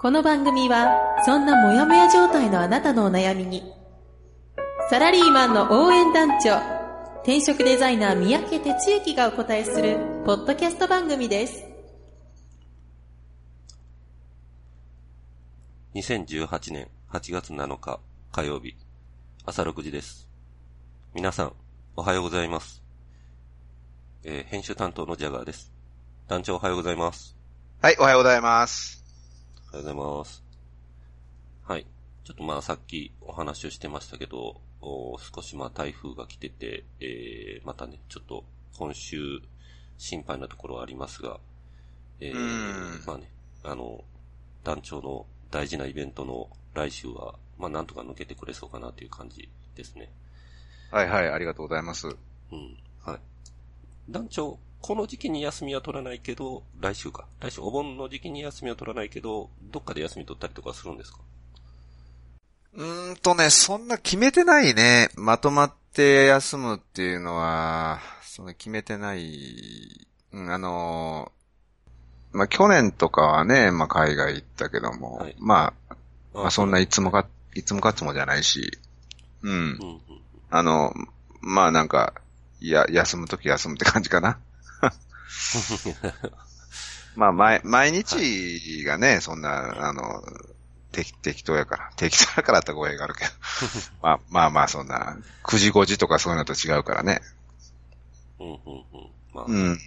この番組は、そんなモヤモヤ状態のあなたのお悩みに、サラリーマンの応援団長、転職デザイナー三宅哲之がお答えする、ポッドキャスト番組です。2018年8月7日火曜日朝6時です。皆さん、おはようございます。えー編集担当のジャガーです。団長おはようございます。はい、おはようございます。おはようございます。はい。ちょっとまあさっきお話をしてましたけど、おー少しまあ台風が来てて、えー、またね、ちょっと今週心配なところはありますが、えーうんまあね、あの、団長の大事なイベントの来週は、まあなんとか抜けてくれそうかなという感じですね。はいはい、ありがとうございます。うん。はい。団長、この時期に休みは取らないけど、来週か。来週お盆の時期に休みは取らないけど、どっかで休み取ったりとかするんですか？うーんとね、そんな決めてないね。まとまって休むっていうのは、その決めてない。うん、あのーまあ、去年とかはね、まあ、海外行ったけども、はいまあ、まあ、そんないつもか。か、いつもかつもじゃないし、うん。うんうん。あの、まあなんか、いや、休むとき休むって感じかな。まあ、毎、毎日がね、そんな、あの、適、適当やから。適当やからって語弊があるけど。まあまあまあ、そんな、9時5時とかそういうのと違うからね。うんうんうん。まあ、うん。はい。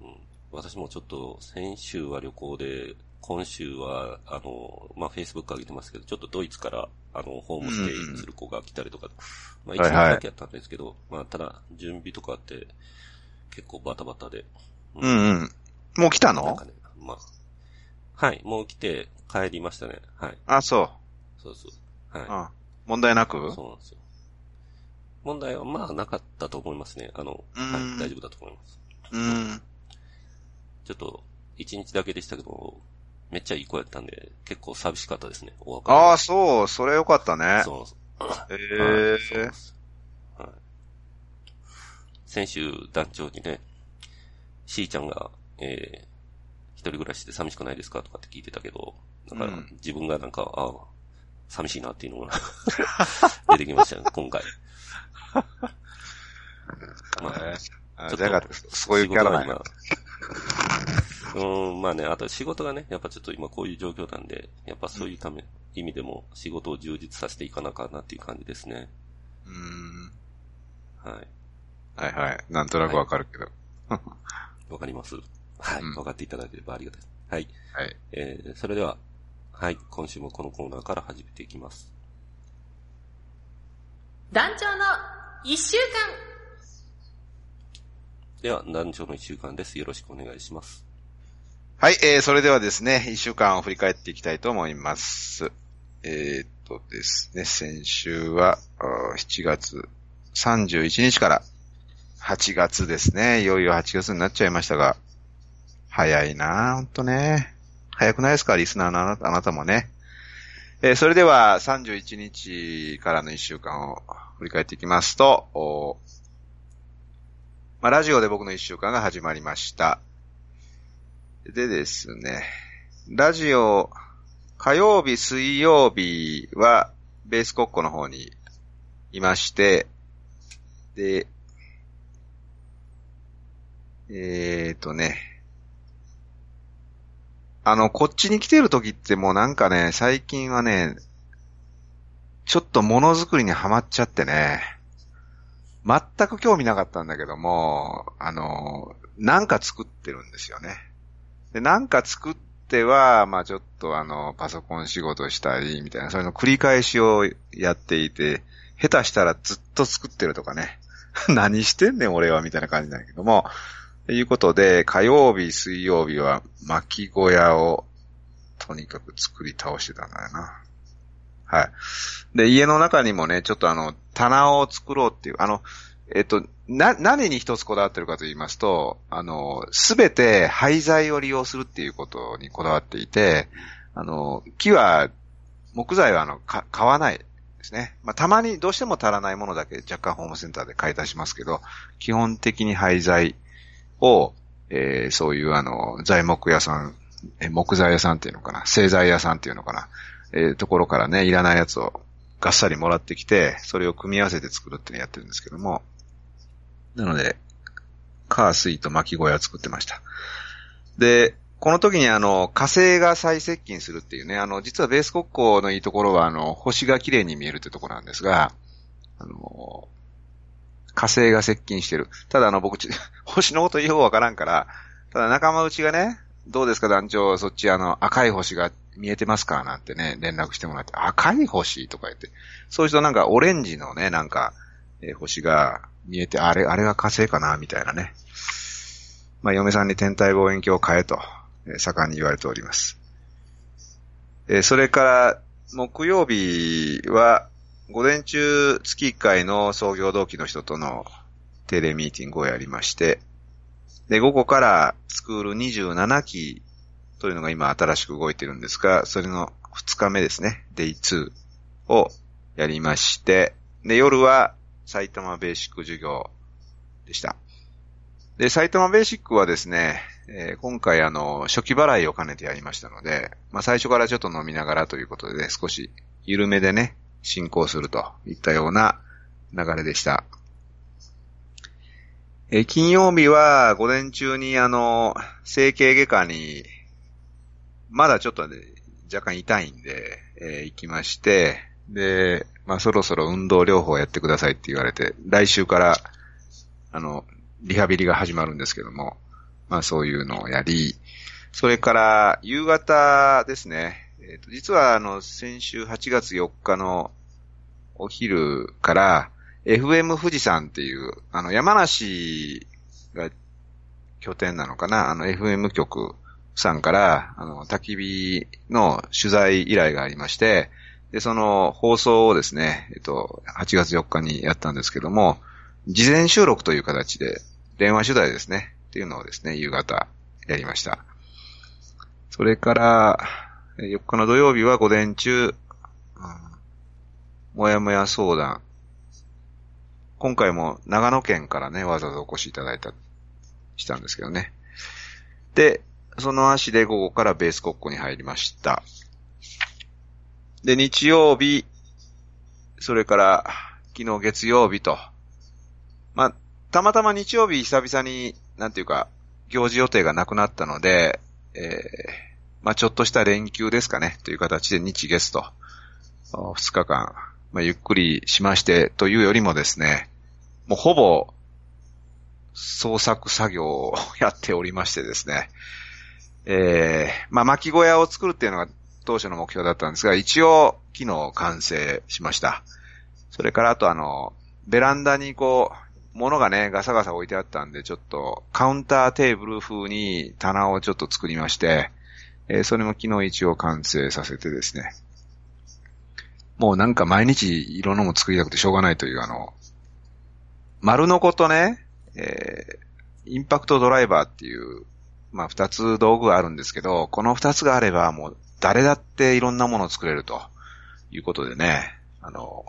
うん。私もちょっと、先週は旅行で、今週は、あの、まあ、Facebook 上げてますけど、ちょっとドイツから、あの、ホームステイする子が来たりとか、まあ、一日はいはいだけやったんですけど、まあ、ただ、準備とかあって、結構バタバタで。うんうん。もう来たの？なんかね、まあ、はい、もう来て帰りましたね。はい。あ、そそうそう。う。はうん。問題なく？い。そうなんですよ。問題はまあなかったと思いますね。あの、うんはい、大丈夫だと思います。うん。ちょっと、一日だけでしたけど、めっちゃいい子やったんで、結構寂しかったですね、お別れああ、そう。それよかったね。そうそう。へはいそうえで。す。はい。先週、団長にね、しーちゃんが、えー、一人暮らしで寂しくないですかとかって聞いてたけど、だから、うん自分がなんか、ああ、寂しいなっていうのが 出てきましたね、今回。まあ、あちょっとそういうキャラなんや。仕事が今うん、まあね、あと仕事がね、やっぱちょっと今こういう状況なんで、やっぱそういうため、意味でも仕事を充実させていかなあかんなっていう感じですね。うん。はい。はいはい。なんとなくわかるけど。わかりますはい。うんわかっていただければありがたいです。はい。はい。えー、それでは、はい。今週もこのコーナーから始めていきます。団長の一週間では、団長の一週間です。よろしくお願いします。はい、えー、それではですね、一週間を振り返っていきたいと思います。えー、っとですね、先週は、あー7月31日から8月ですね。いよいよ8月になっちゃいましたが、早いなぁ、ほんとね。早くないですか？リスナーのあなたあなたもね。えーそれでは31日からの1週間を振り返っていきますと、おまあ、ラジオで僕の1週間が始まりました。でですね、ラジオ、火曜日、水曜日は、ベースコッコの方にいまして、で、えーとね、あの、こっちに来てる時ってもうなんかね、最近はね、ちょっとものづくりにはまっちゃってね、全く興味なかったんだけども、あの、なんか作ってるんですよね。で、なんか作っては、まあちょっとあの、パソコン仕事したり、みたいな、そういうの繰り返しをやっていて、下手したらずっと作ってるとかね。何してんねん俺は、みたいな感じなんだけども。ということで、火曜日、水曜日は巻き小屋をとにかく作り倒してたんだよな。はい。で、家の中にもね、ちょっとあの、棚を作ろうっていう、あの、えっと、な、何に一つこだわってるかと言いますと、あの、すべて廃材を利用するっていうことにこだわっていて、あの、木は、木材はあの、か、買わないですね。まあ、たまにどうしても足らないものだけ若干ホームセンターで買い足しますけど、基本的に廃材を、えー、そういうあの、材木屋さん、え木材屋さんっていうのかな、製材屋さんっていうのかな、えー、ところからね、いらないやつをがっさりもらってきて、それを組み合わせて作るっていうのをやってるんですけども、なので、カースイと巻き小屋を作ってました。で、この時にあの、火星が再接近するっていうね、あの、実はベース国交のいいところはあの、星が綺麗に見えるってところなんですが、あの、火星が接近してる。ただあの、僕、星のことようわからんから、ただ仲間内がね、どうですか団長、そっちあの、赤い星が見えてますか？なんてね、連絡してもらって、赤い星とか言って、そういう人なんかオレンジのね、なんか、えー、星が見えて、あれ、あれが火星かな？みたいなね。まあ、嫁さんに天体望遠鏡を買えと、えー、盛んに言われております。えー、それから、木曜日は、午前中月1回の創業同期の人とのテレミーティングをやりまして、で、午後からスクール27期というのが今新しく動いてるんですが、それの2日目ですね、デイ2をやりまして、で、夜は埼玉ベーシック授業でした。で、埼玉ベーシックはですね、えー、今回あの、初期払いを兼ねてやりましたので、まあ最初からちょっと飲みながらということで、ね、少し緩めでね、進行するといったような流れでした。え、金曜日は午前中にあの、整形外科に、まだちょっとね、若干痛いんで、えー、行きまして、で、まあそろそろ運動療法やってくださいって言われて、来週から、あの、リハビリが始まるんですけども、まあそういうのをやり、それから夕方ですね、えー、と実はあの、先週8月4日のお昼から、FM 富士山っていう、あの、山梨が拠点なのかな、あの、FM 局さんから、あの、焚き火の取材依頼がありまして、で、その放送をですね、えっと、8月4日にやったんですけども、事前収録という形で、電話取材ですね、っていうのをですね、夕方やりました。それから、4日の土曜日は午前中、うん、もやもや相談。今回も長野県からね、わざわざお越しいただいた、したんですけどね。で、その足で午後からベース国庫に入りました。で、日曜日、それから、昨日月曜日と、まあ、たまたま日曜日久々に、なんていうか、行事予定がなくなったので、えー、まあ、ちょっとした連休ですかね、という形で日月と、二日間、まあ、ゆっくりしましてというよりもですね、もうほぼ、創作作業をやっておりましてですね、えー、まあ、巻き小屋を作るっていうのが当初の目標だったんですが、一応、昨日完成しました。それからあとあの、ベランダにこう、物がね、ガサガサ置いてあったんで、ちょっと、カウンターテーブル風に棚をちょっと作りまして、えー、それも昨日一応完成させてですね。もうなんか毎日いろんなもの作りたくてしょうがないというあの、丸のことね、えー、インパクトドライバーっていう、まあ二つ道具があるんですけど、この二つがあればもう誰だっていろんなものを作れるということでね、あの、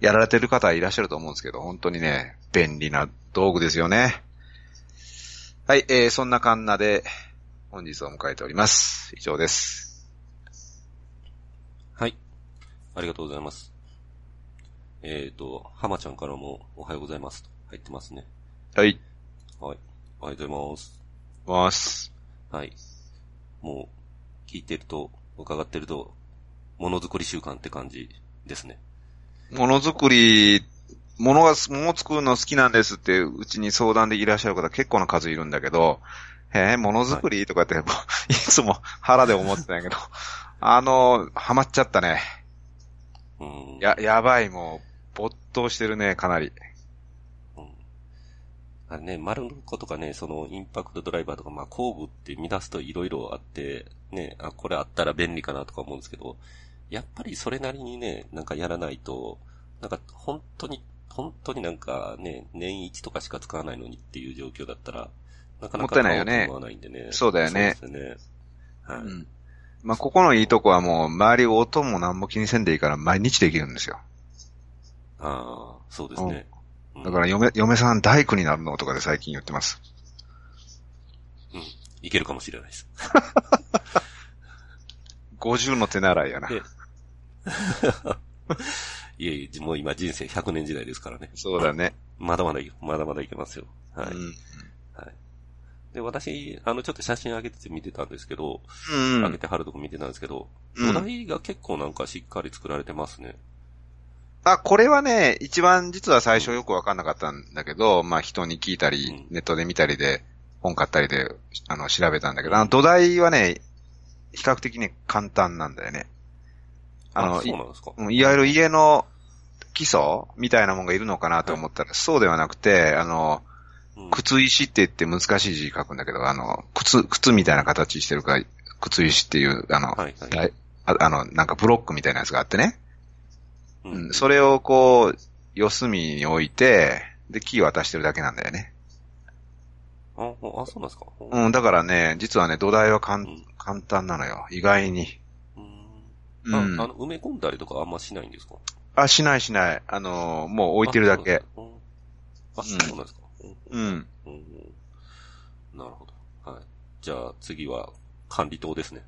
やられてる方いらっしゃると思うんですけど、本当にね、便利な道具ですよね。はい、えー、そんなカンナで本日を迎えております。以上です。はい。ありがとうございます。えっ、ー、と、浜ちゃんからもおはようございますと入ってますね。はい。はい。おはようございます。ます。はい。もう、聞いてると、伺ってると、ものづくり習慣って感じですね。ものづくり、ものが、もの作るの好きなんですって、うちに相談でいらっしゃる方結構な数いるんだけど、へえ、ものづくり？とかって、はい、いつも腹で思ってたんやけど、あの、ハマっちゃったね。うん。や、やばい、もう、没頭してるね、かなり。あね、丸の子とかね、そのインパクトドライバーとか、まあ工具って見出すと色々あって、ね、あ、これあったら便利かなとか思うんですけど、やっぱりそれなりにね、なんかやらないと、なんか本当に、本当になんかね、年一とかしか使わないのにっていう状況だったら、なかなかもったいないよねね。そうだよねそうですね。はい。うん。まあ、ここのいいとこはもう、周り音も何も気にせんでいいから毎日できるんですよ。ああ、そうですね。うんだから、嫁、嫁さん大工になるのとかで最近言ってます。うん。いけるかもしれないです。50の手習いやな。で いえいえ、もう今人生100年時代ですからね。そうだね。まだまだい、まだまだいけますよ。はい。うん。はい。で、私、あの、ちょっと写真上げてて見てたんですけど、うん上げて貼るとこ見てたんですけど、うん土台が結構なんかしっかり作られてますね。あ、これはね、一番実は最初よくわかんなかったんだけど、まあ人に聞いたりうん、ネットで見たりで、本買ったりで、あの、調べたんだけど、あの土台はね、比較的ね、簡単なんだよね。あの、そうなんですかうんいわゆる家の基礎みたいなもんがいるのかなと思ったら、そうではなくて、あの、うん靴石って言って難しい字書くんだけど、あの、靴、靴みたいな形してるから、靴石っていう、あの、はいはい。ああの、なんかブロックみたいなやつがあってね。ううん、それをこう、四隅に置いて、で、キー渡してるだけなんだよね。あ、あそうなんですか？う。ん、だからね、実はね、土台はかんうん。簡単なのよ。意外に。うん。うん。ああの、埋め込んだりとかあんましないんですか？あ、しないしない。あのーもう置いてるだけ。あ、そうなんですかうんなるほど。はい。じゃあ次は管理棟ですね。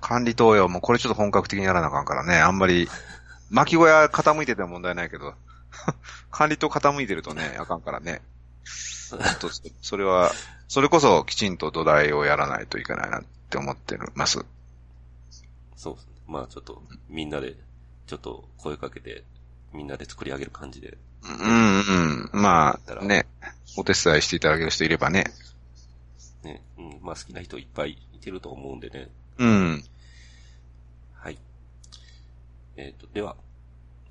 管理棟よ。もうこれちょっと本格的にやらなあかんからね。あんまり、巻き小屋傾いてても問題ないけど、管理棟傾いてるとね、あかんからね。それは、それこそきちんと土台をやらないといけないなって思ってます。そうですね。まあちょっとみんなで、ちょっと声かけて、みんなで作り上げる感じで。うんうん。まあ、ね、お手伝いしていただける人いればね。ね。うん。まあ好きな人いっぱいいてると思うんでね。うん。はい。えっ、と、では、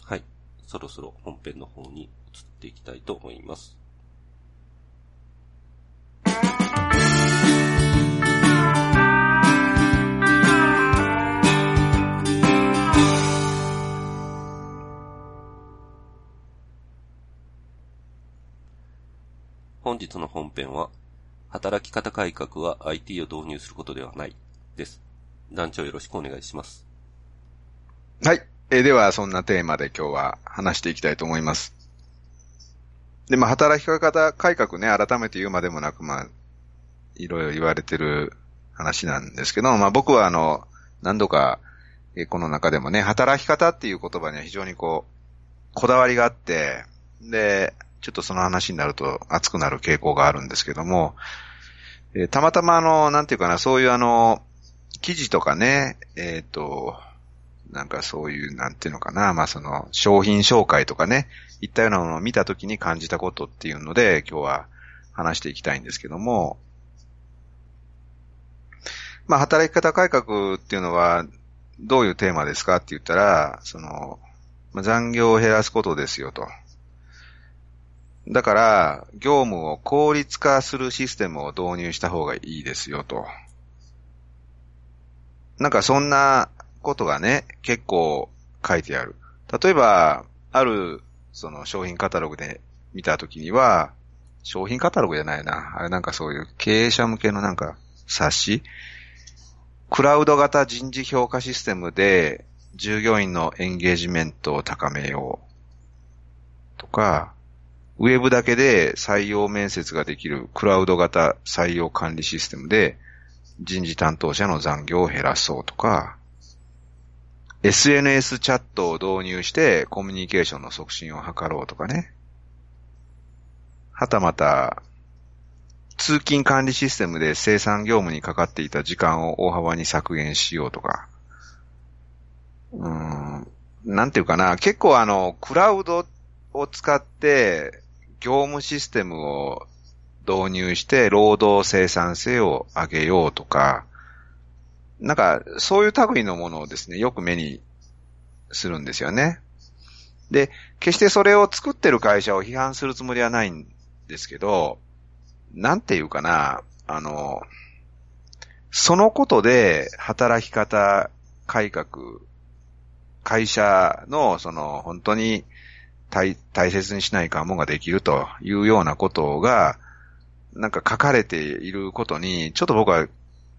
はい。そろそろ本編の方に移っていきたいと思います。日の本編は、働き方改革は IT を導入することではない、です。団長よろしくお願いします。はい。えーでは、そんなテーマで今日は話していきたいと思います。で、まあ、働き方改革ね、改めて言うまでもなく、まあ、いろいろ言われてる話なんですけど、まあ、僕はあの、何度か、えーこの中でもね、働き方っていう言葉には非常にこう、こだわりがあって、で、ちょっとその話になると熱くなる傾向があるんですけども、えーたまたまあの、なんていうかな、そういうあの、記事とかね、えっ、と、なんかそういう、なんていうのかな、まあその、商品紹介とかね、いったようなものを見たときに感じたことっていうので、今日は話していきたいんですけども、まあ働き方改革っていうのは、どういうテーマですかって言ったら、その、まあ残業を減らすことですよと。だから、業務を効率化するシステムを導入した方がいいですよと。なんかそんなことがね、結構書いてある。例えば、ある、その商品カタログで見たときには、商品カタログじゃないな。あれなんかそういう経営者向けのなんか冊子クラウド型人事評価システムで従業員のエンゲージメントを高めよう。とか、ウェブだけで採用面接ができるクラウド型採用管理システムで人事担当者の残業を減らそうとか、SNS チャットを導入してコミュニケーションの促進を図ろうとかね。はたまた、通勤管理システムで生産業務にかかっていた時間を大幅に削減しようとか。うん、なんていうかな、結構あの、クラウドを使って業務システムを導入して労働生産性を上げようとか、なんか、そういう類のものをですね、よく目にするんですよね。で、決してそれを作ってる会社を批判するつもりはないんですけど、なんていうかな、あの、そのことで働き方改革会社の、その、本当に大、大切にしないかもができるというようなことが、なんか書かれていることに、ちょっと僕は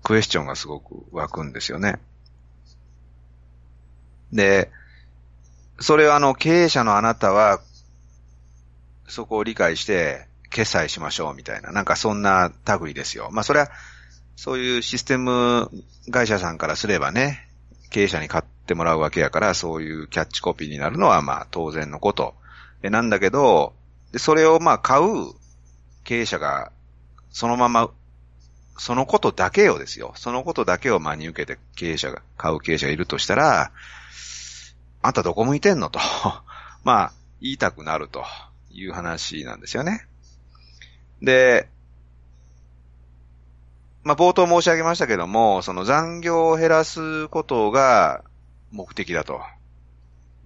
クエスチョンがすごく湧くんですよね。で、それはあの、経営者のあなたは、そこを理解して、決済しましょうみたいな、なんかそんな類ですよ。まあそれは、そういうシステム会社さんからすればね、経営者に買ってもらうわけやから、そういうキャッチコピーになるのはまあ当然のこと。なんだけど、でそれをまあ買う経営者が、そのまま、そのことだけをですよ。そのことだけを真に受けて経営者が、買う経営者がいるとしたら、あんたどこ向いてんのと、まあ、言いたくなるという話なんですよね。で、まあ、冒頭申し上げましたけども、その残業を減らすことが目的だと。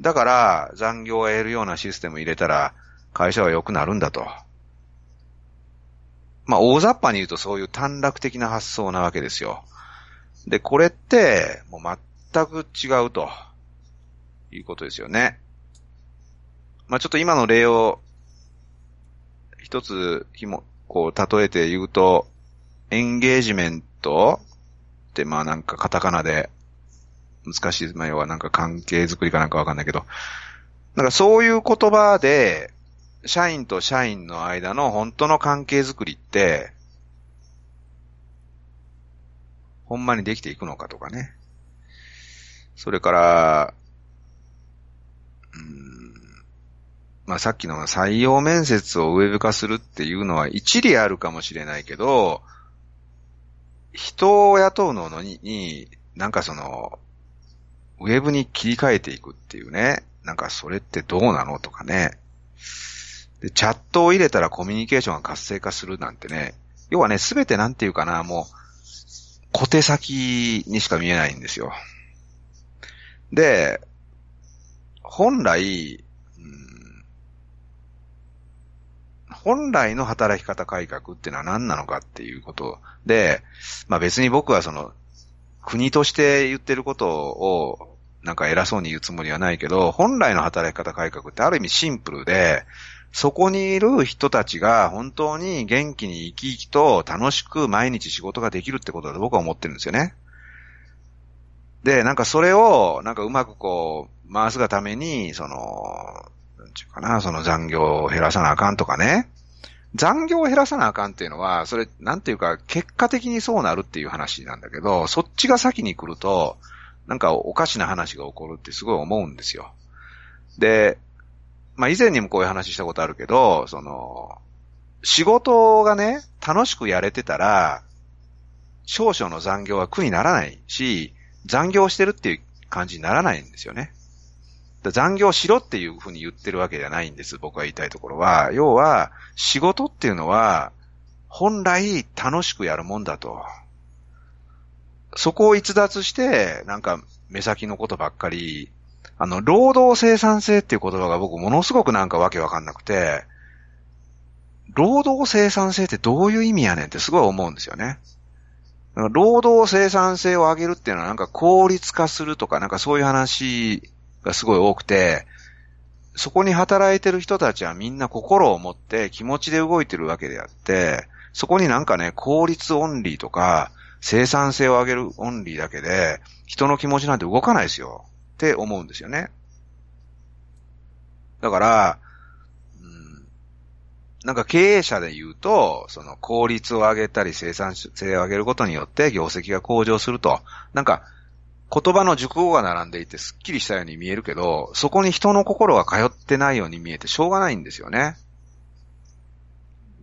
だから、残業を得るようなシステムを入れたら、会社は良くなるんだと。まあ、大雑把に言うとそういう短絡的な発想なわけですよ。で、これって、もう全く違うと、いうことですよね。まあ、ちょっと今の例を、一つ、ひも、こう、例えて言うと、エンゲージメントって、まあなんかカタカナで、難しい、まあ要はなんか関係づくりかなんかわかんないけど、なんかそういう言葉で、社員と社員の間の本当の関係づくりって、ほんまにできていくのかとかね。それから、うん、まあさっきの採用面接をウェブ化するっていうのは一理あるかもしれないけど、人を雇うのに、になんかその、ウェブに切り替えていくっていうね。なんかそれってどうなのとかね。で、チャットを入れたらコミュニケーションが活性化するなんてね。要はね、すべてなんていうかな、もう、小手先にしか見えないんですよ。で、本来、本来の働き方改革ってのは何なのかっていうことで、まあ別に僕はその、国として言ってることを、なんか偉そうに言うつもりはないけど、本来の働き方改革ってある意味シンプルで、そこにいる人たちが本当に元気に生き生きと楽しく毎日仕事ができるってことだと僕は思ってるんですよね。で、なんかそれを、なんかうまくこう、回すがために、その、なんちゅうかな、その残業を減らさなあかんとかね。残業を減らさなあかんっていうのは、それ、なんていうか、結果的にそうなるっていう話なんだけど、そっちが先に来ると、なんかおかしな話が起こるってすごい思うんですよ。で、まあ以前にもこういう話したことあるけど、その、仕事がね、楽しくやれてたら、少々の残業は苦にならないし、残業してるっていう感じにならないんですよね。残業しろっていうふうに言ってるわけじゃないんです。僕が言いたいところは。要は、仕事っていうのは、本来楽しくやるもんだと。そこを逸脱して、なんか目先のことばっかり、あの、労働生産性っていう言葉が僕ものすごくなんかわけわかんなくて、労働生産性ってどういう意味やねんってすごい思うんですよね。労働生産性を上げるっていうのはなんか効率化するとかなんかそういう話がすごい多くて、そこに働いてる人たちはみんな心を持って気持ちで動いてるわけであって、そこになんかね、効率オンリーとか、生産性を上げるオンリーだけで、人の気持ちなんて動かないですよ。って思うんですよね。だから、うん、なんか経営者で言うと、その効率を上げたり生産性を上げることによって業績が向上すると。なんか、言葉の熟語が並んでいてスッキリしたように見えるけど、そこに人の心が通ってないように見えてしょうがないんですよね。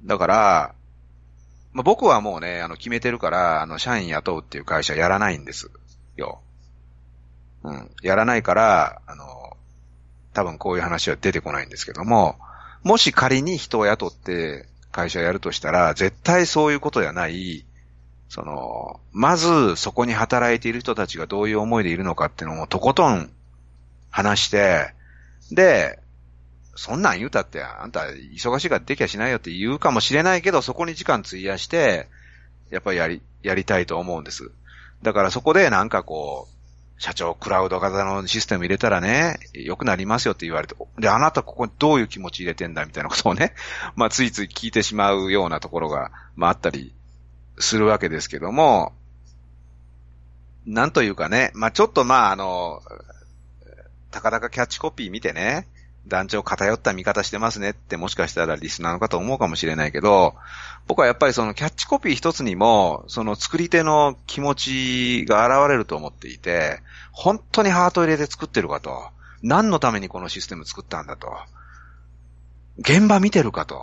だから、まあ、僕はもうね、あの、決めてるから、あの、社員雇うっていう会社やらないんですよ。うん。やらないから、あの、多分こういう話は出てこないんですけども、もし仮に人を雇って会社やるとしたら、絶対そういうことじゃない、その、まずそこに働いている人たちがどういう思いでいるのかっていうのをとことん話して、で、そんなん言うたって、あんた忙しいからできやしないよって言うかもしれないけど、そこに時間費やして、やっぱりやり、やりたいと思うんです。だからそこでなんかこう、社長、クラウド型のシステム入れたらね、良くなりますよって言われて、で、あなたここにどういう気持ち入れてんだみたいなことをね、まあ、ついつい聞いてしまうようなところが、まあ、あったりするわけですけども、なんというかね、まあ、ちょっとまあ、あの、たかだかキャッチコピー見てね、団長偏った見方してますねってもしかしたらリスナーの方思うかもしれないけど、僕はやっぱりそのキャッチコピー一つにも、その作り手の気持ちが現れると思っていて、本当にハート入れて作ってるかと。何のためにこのシステム作ったんだと。現場見てるかと。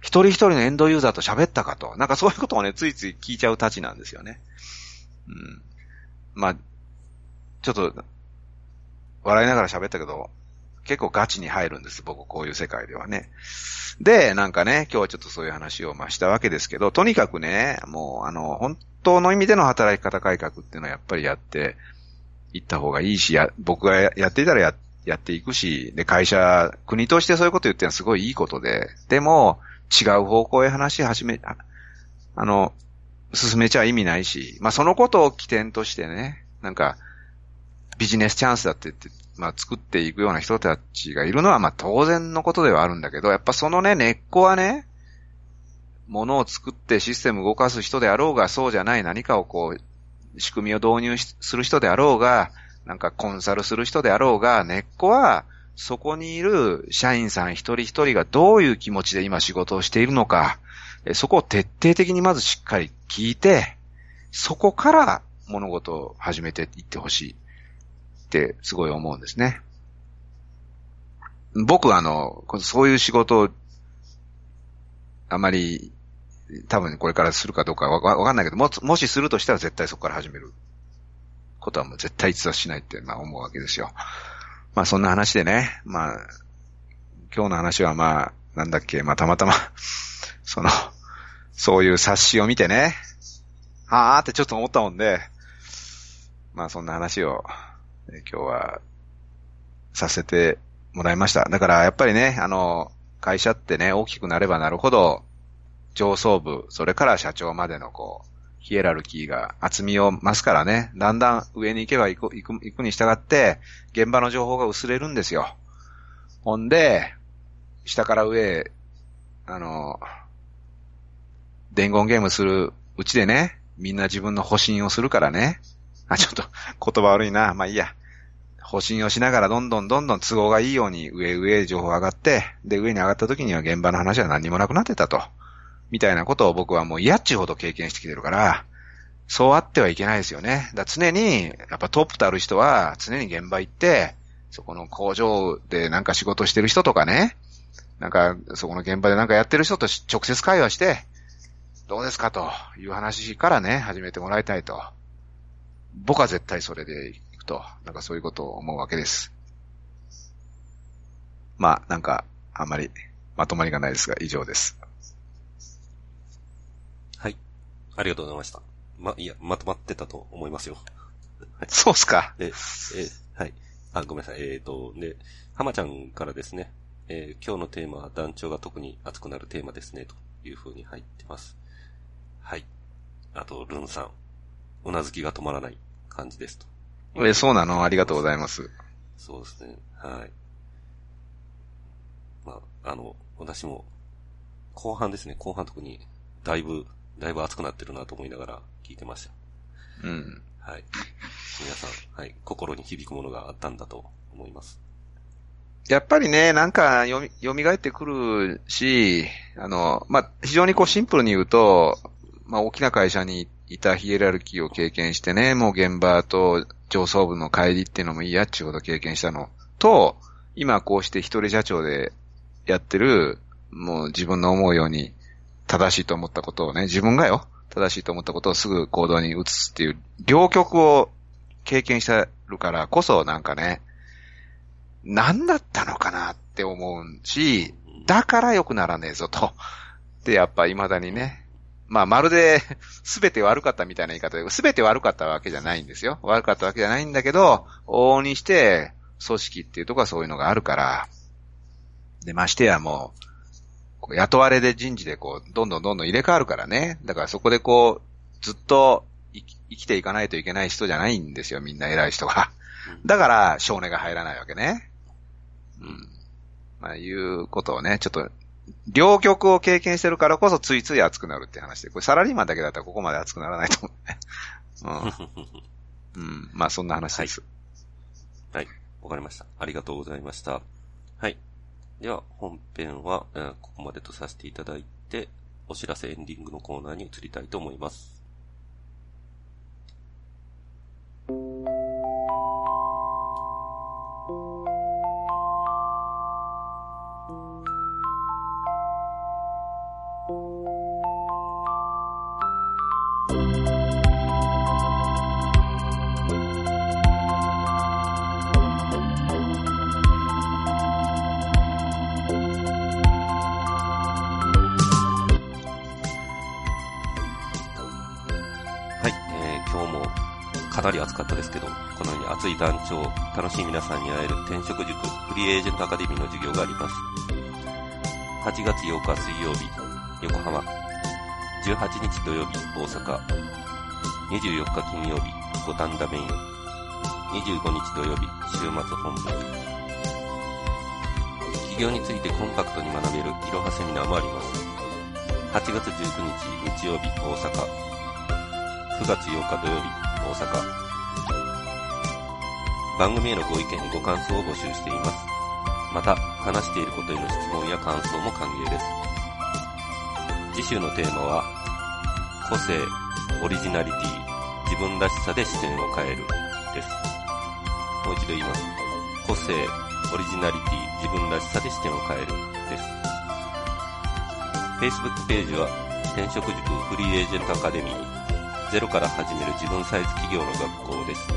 一人一人のエンドユーザーと喋ったかと。なんかそういうことをね、ついつい聞いちゃうたちなんですよね。うん。まあ、ちょっと、笑いながら喋ったけど、結構ガチに入るんです、僕こういう世界ではね。で、なんかね、今日はちょっとそういう話をましたわけですけど、とにかくね、もうあの、本当の意味での働き方改革っていうのはやっぱりやっていった方がいいし、や、僕がやっていたらや、やっていくし、で、会社、国としてそういうこと言ってるのはすごいいいことで、でも、違う方向へ話し始め、ああの、進めちゃ意味ないし、まあ、そのことを起点としてね、なんか、ビジネスチャンスだって言って、まあ、作っていくような人たちがいるのは、まあ、当然のことではあるんだけど、やっぱそのね、根っこはね、ものを作ってシステム動かす人であろうが、そうじゃない何かをこう、仕組みを導入する人であろうが、なんかコンサルする人であろうが、根っこは、そこにいる社員さん一人一人がどういう気持ちで今仕事をしているのか、そこを徹底的にまずしっかり聞いて、そこから物事を始めていってほしい。ってすごい思うんですね。僕はあの、そういう仕事を、あまり、多分これからするかどうかわかんないけども、もしするとしたら絶対そこから始める。ことはもう絶対逸脱しないってまあ思うわけですよ。まあそんな話でね、まあ、今日の話はまあ、なんだっけ、まあたまたま その、そういう冊子を見てね、はーってちょっと思ったもんで、まあそんな話を今日はさせてもらいました。だからやっぱりね、あの、会社ってね、大きくなればなるほど、上層部、それから社長までのこう、ヒエラルキーが厚みを増すからね、だんだん上に行けば行く、行く、行くに従って、現場の情報が薄れるんですよ。ほんで、下から上あの、伝言ゲームするうちでね、みんな自分の保身をするからね、あ、ちょっと言葉悪いな。まあいいや。保身をしながらどんどんどんどん都合がいいように上上へ情報上がって、で、上に上がった時には現場の話は何にもなくなってたと。みたいなことを僕はもう嫌っちゅうほど経験してきてるから、そうあってはいけないですよね。だ常に、やっぱトップとある人は常に現場行って、そこの工場でなんか仕事してる人とかね、なんかそこの現場でなんかやってる人と直接会話して、どうですかという話からね、始めてもらいたいと。僕は絶対それで行くと、なんかそういうことを思うわけです。まあ、なんか、あんまりまとまりがないですが、以上です。はい。ありがとうございました。ま、いや、まとまってたと思いますよ。はい、そうっすか。え、え、はい。あ、ごめんなさい。えっ、ー、と、で、浜ちゃんからですね、えー、今日のテーマは団長が特に熱くなるテーマですね、という風に入ってます。はい。あと、ルンさん。うなずきが止まらない感じですと。え、そうなの？ありがとうございます。そうですね。はい。まあ、あの、私も、後半ですね、後半特に、だいぶ、だいぶ熱くなってるなと思いながら聞いてました。うん。はい。皆さん、はい、心に響くものがあったんだと思います。やっぱりね、なんか、よみ、蘇ってくるし、あの、まあ、非常にこうシンプルに言うと、まあ、大きな会社にいたヒエラルキーを経験してね、もう現場と上層部の帰りっていうのもいいやっちゅうこと経験したのと、今こうして一人社長でやってる、もう自分の思うように正しいと思ったことをね、自分がよ、正しいと思ったことをすぐ行動に移すっていう、両極を経験してるからこそなんかね、何だったのかなって思うし、だから良くならねえぞと。で、やっぱ未だにね、まあ、まるで、すべて悪かったみたいな言い方で、すべて悪かったわけじゃないんですよ。悪かったわけじゃないんだけど、往々にして、組織っていうとこはそういうのがあるから、で、ましてやもう、こう雇われで人事でこう、どんどんどんどん入れ替わるからね。だからそこでこう、ずっと生きていかないといけない人じゃないんですよ、みんな偉い人が。だから、少年が入らないわけね。うん。まあ、いうことをね、ちょっと、両極を経験してるからこそついつい熱くなるって話で、これサラリーマンだけだったらここまで熱くならないと思うね。うん。うん。まあ、そんな話です。はい。わ、はい、かりました。ありがとうございました。はい。では、本編は、えー、ここまでとさせていただいて、お知らせエンディングのコーナーに移りたいと思います。このように暑い団長、楽しい皆さんに会える転職塾フリーエージェントアカデミーの授業があります。8月8日水曜日、横浜。18日土曜日、大阪。24日金曜日、五反田メイン。25日土曜日、週末本部。企業についてコンパクトに学べるいろはセミナーもあります。8月19日日曜日、大阪。9月8日土曜日、大阪。番組へのご意見、ご感想を募集しています。また、話していることへの質問や感想も歓迎です。次週のテーマは、個性、オリジナリティ、自分らしさで視点を変える、です。もう一度言います。個性、オリジナリティ、自分らしさで視点を変える、です。Facebook ページは、転職塾フリーエージェントアカデミー、ゼロから始める自分サイズ企業の学校です。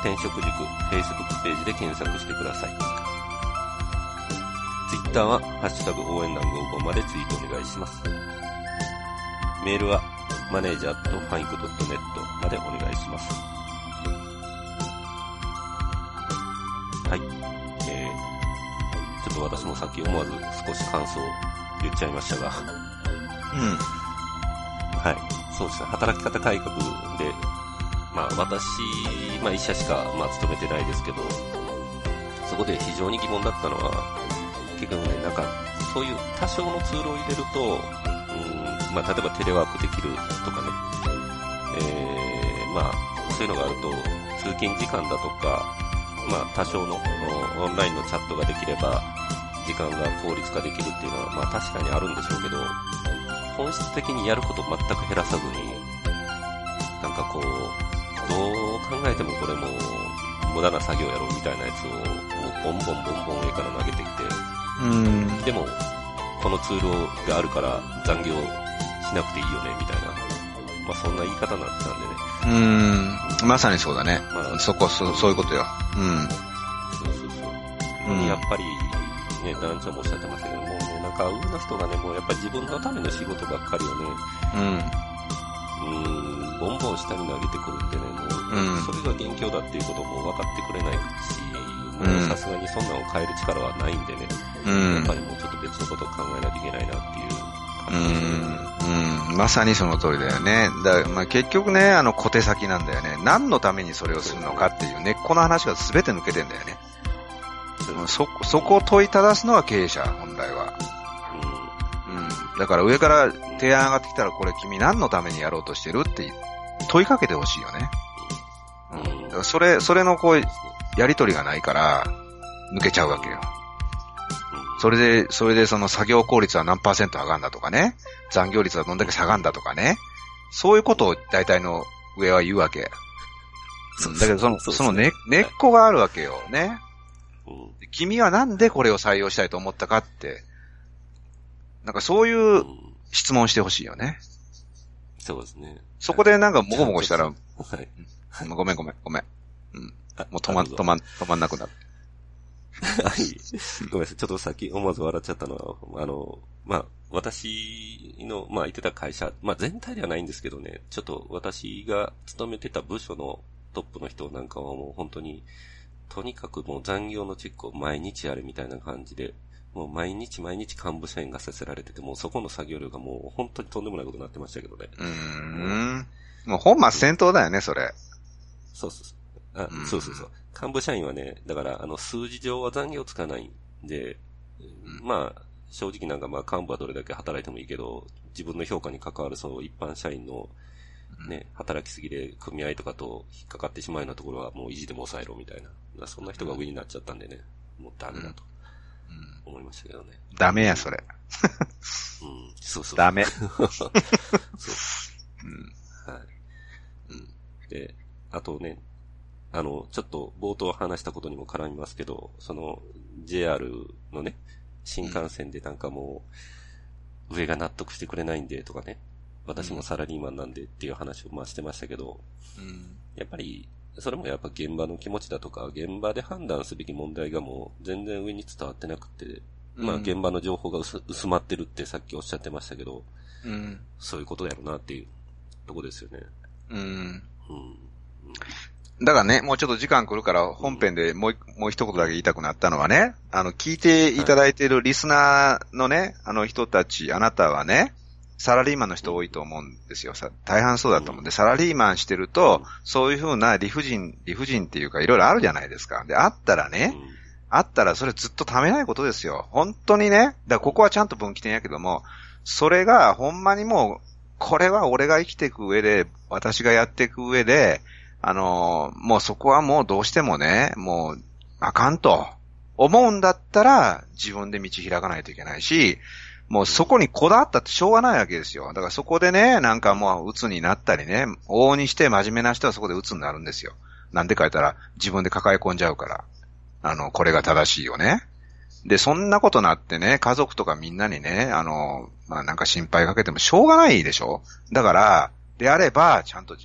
転職塾 Facebook ページで検索してください。Twitter は、ハッシュタグ応援団合5までツイートお願いします。メールは、マネージャーとファインク .net までお願いします。はい。えー、ちょっと私もさっき思わず少し感想を言っちゃいましたが。うん。はい。そうですね。働き方改革でまあ私、まあ一社しか、まあ勤めてないですけど、そこで非常に疑問だったのは、結局ね、なんか、そういう多少のツールを入れると、うん、まあ例えばテレワークできるとかね、えー、まあ、そういうのがあると、通勤時間だとか、まあ多少のオンラインのチャットができれば、時間が効率化できるっていうのは、まあ確かにあるんでしょうけど、本質的にやること全く減らさずに、なんかこう、どう考えてもこれも無駄な作業やろみたいなやつをボンボンボンボン上から投げてきて、うん、でも、このツールがあるから残業しなくていいよね、みたいな。まあそんな言い方になってたんでね。うん、まさにそうだね。まあ、そこ、そ、そういうことよ。うん。そうそうそう。うん、やっぱり、ね、団長もおっしゃってましたけどか上の人がね、もうやっぱり自分のための仕事ばっかりをね、うん。うん、ボンボン下に投げてくるんでね、もう、それが元凶だっていうことも分かってくれないし、もうさすがにそんなのを変える力はないんでね、うん、やっぱりもうちょっと別のことを考えないといけないなっていう感じですね。うん、まさにその通りだよね。だまあ、結局ね、あの小手先なんだよね。何のためにそれをするのかっていう根っこの話が全て抜けてんだよね。そ、そこを問いただすのは経営者、本来は。うん。うん。だから上から提案上がってきたらこれ君何のためにやろうとしてるって問いかけてほしいよね。うん。それ、それのこう、やりとりがないから、抜けちゃうわけよ。それで、それでその作業効率は何パーセント上がんだとかね。残業率はどんだけ下がんだとかね。そういうことを大体の上は言うわけ。だけどその、その根、根っこがあるわけよね。君はなんでこれを採用したいと思ったかって、なんかそういう質問してほしいよね。そうですね。そこでなんかもごもごしたら、はい。ごめんごめん、ごめん。うん。もう止まん、止まん、止まんなくなる。はい。ごめんなさい。ちょっとさっき思わず笑っちゃったのは、あの、まあ、私の、まあ、言ってた会社、まあ、全体ではないんですけどね、ちょっと私が勤めてた部署のトップの人なんかはもう本当に、とにかくもう残業のチェックを毎日やるみたいな感じで、もう毎日毎日幹部社員がさせられてて、もうそこの作業量がもう本当にとんでもないことになってましたけどね。うん。もう本末転倒だよね、それ。そうそうそう。あ、うんそうそうそう。幹部社員はね、だから、あの、数字上は残業つかないんで、まあ、正直なんかまあ幹部はどれだけ働いてもいいけど、自分の評価に関わるその一般社員のね、働きすぎで組合とかと引っかかってしまうようなところはもう意地でも抑えろみたいな。そんな人が上になっちゃったんでね、もうダメだと思いましたけどね。ダメや、それ。うん、そうそう。ダメ。そう。うん。はい。うん。で、あとね、あの、ちょっと冒頭話したことにも絡みますけど、その、JR のね、新幹線でなんかもう、上が納得してくれないんでとかね、私もサラリーマンなんでっていう話をまあしてましたけど、うん。やっぱり、それもやっぱ現場の気持ちだとか、現場で判断すべき問題がもう全然上に伝わってなくて、まあうん現場の情報が薄薄まってるってさっきおっしゃってましたけど、うん。そういうことやろなっていうとこですよね。うん。うん。だからね、もうちょっと時間来るから本編でもう一、もう一言だけ言いたくなったのはね、あの、聞いていただいているリスナーのね、あの人たち、あなたはね、サラリーマンの人多いと思うんですよ。さ大半そうだと思うんで、サラリーマンしてると、そういうふうな理不尽、理不尽っていうかいろいろあるじゃないですか。で、あったらね、あったらそれずっとためないことですよ。本当にね。だからここはちゃんと分岐点やけども、それがほんまにもう、これは俺が生きていく上で、私がやっていく上で、あのーもうそこはもうどうしてもね、もう、あかんと、思うんだったら、自分で道開かないといけないし、もうそこにこだわったってしょうがないわけですよ。だからそこでね、なんかもう鬱になったりね、往々にして真面目な人はそこで鬱になるんですよ。なんでか言ったら、自分で抱え込んじゃうから。あの、これが正しいよね。で、そんなことなってね、家族とかみんなにね、あの、まあ、なんか心配かけてもしょうがないでしょだから、であれば、ちゃんと、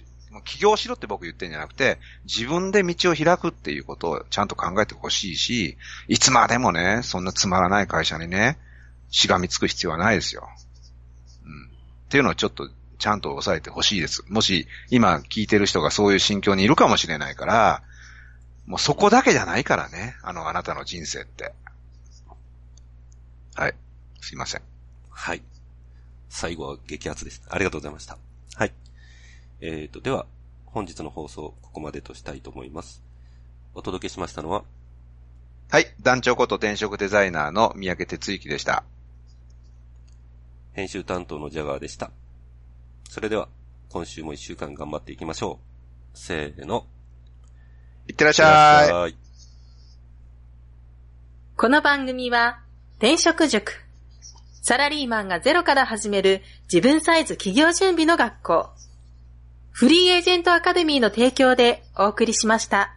起業しろって僕言ってんじゃなくて、自分で道を開くっていうことをちゃんと考えてほしいし、いつまでもね、そんなつまらない会社にね、しがみつく必要はないですよ。うん。っていうのをちょっと、ちゃんと押さえてほしいです。もし、今聞いてる人がそういう心境にいるかもしれないから、もうそこだけじゃないからね。あの、あなたの人生って。はい。すいません。はい。最後は激アツです。ありがとうございました。はい。えーと、では、本日の放送、ここまでとしたいと思います。お届けしましたのは、はい。団長こと転職デザイナーの三宅哲之でした。編集担当のジャガーでした。それでは、今週も一週間頑張っていきましょう。せーの。いってらっしゃい。い。この番組は、転職塾。サラリーマンがゼロから始める自分サイズ企業準備の学校。フリーエージェントアカデミーの提供でお送りしました。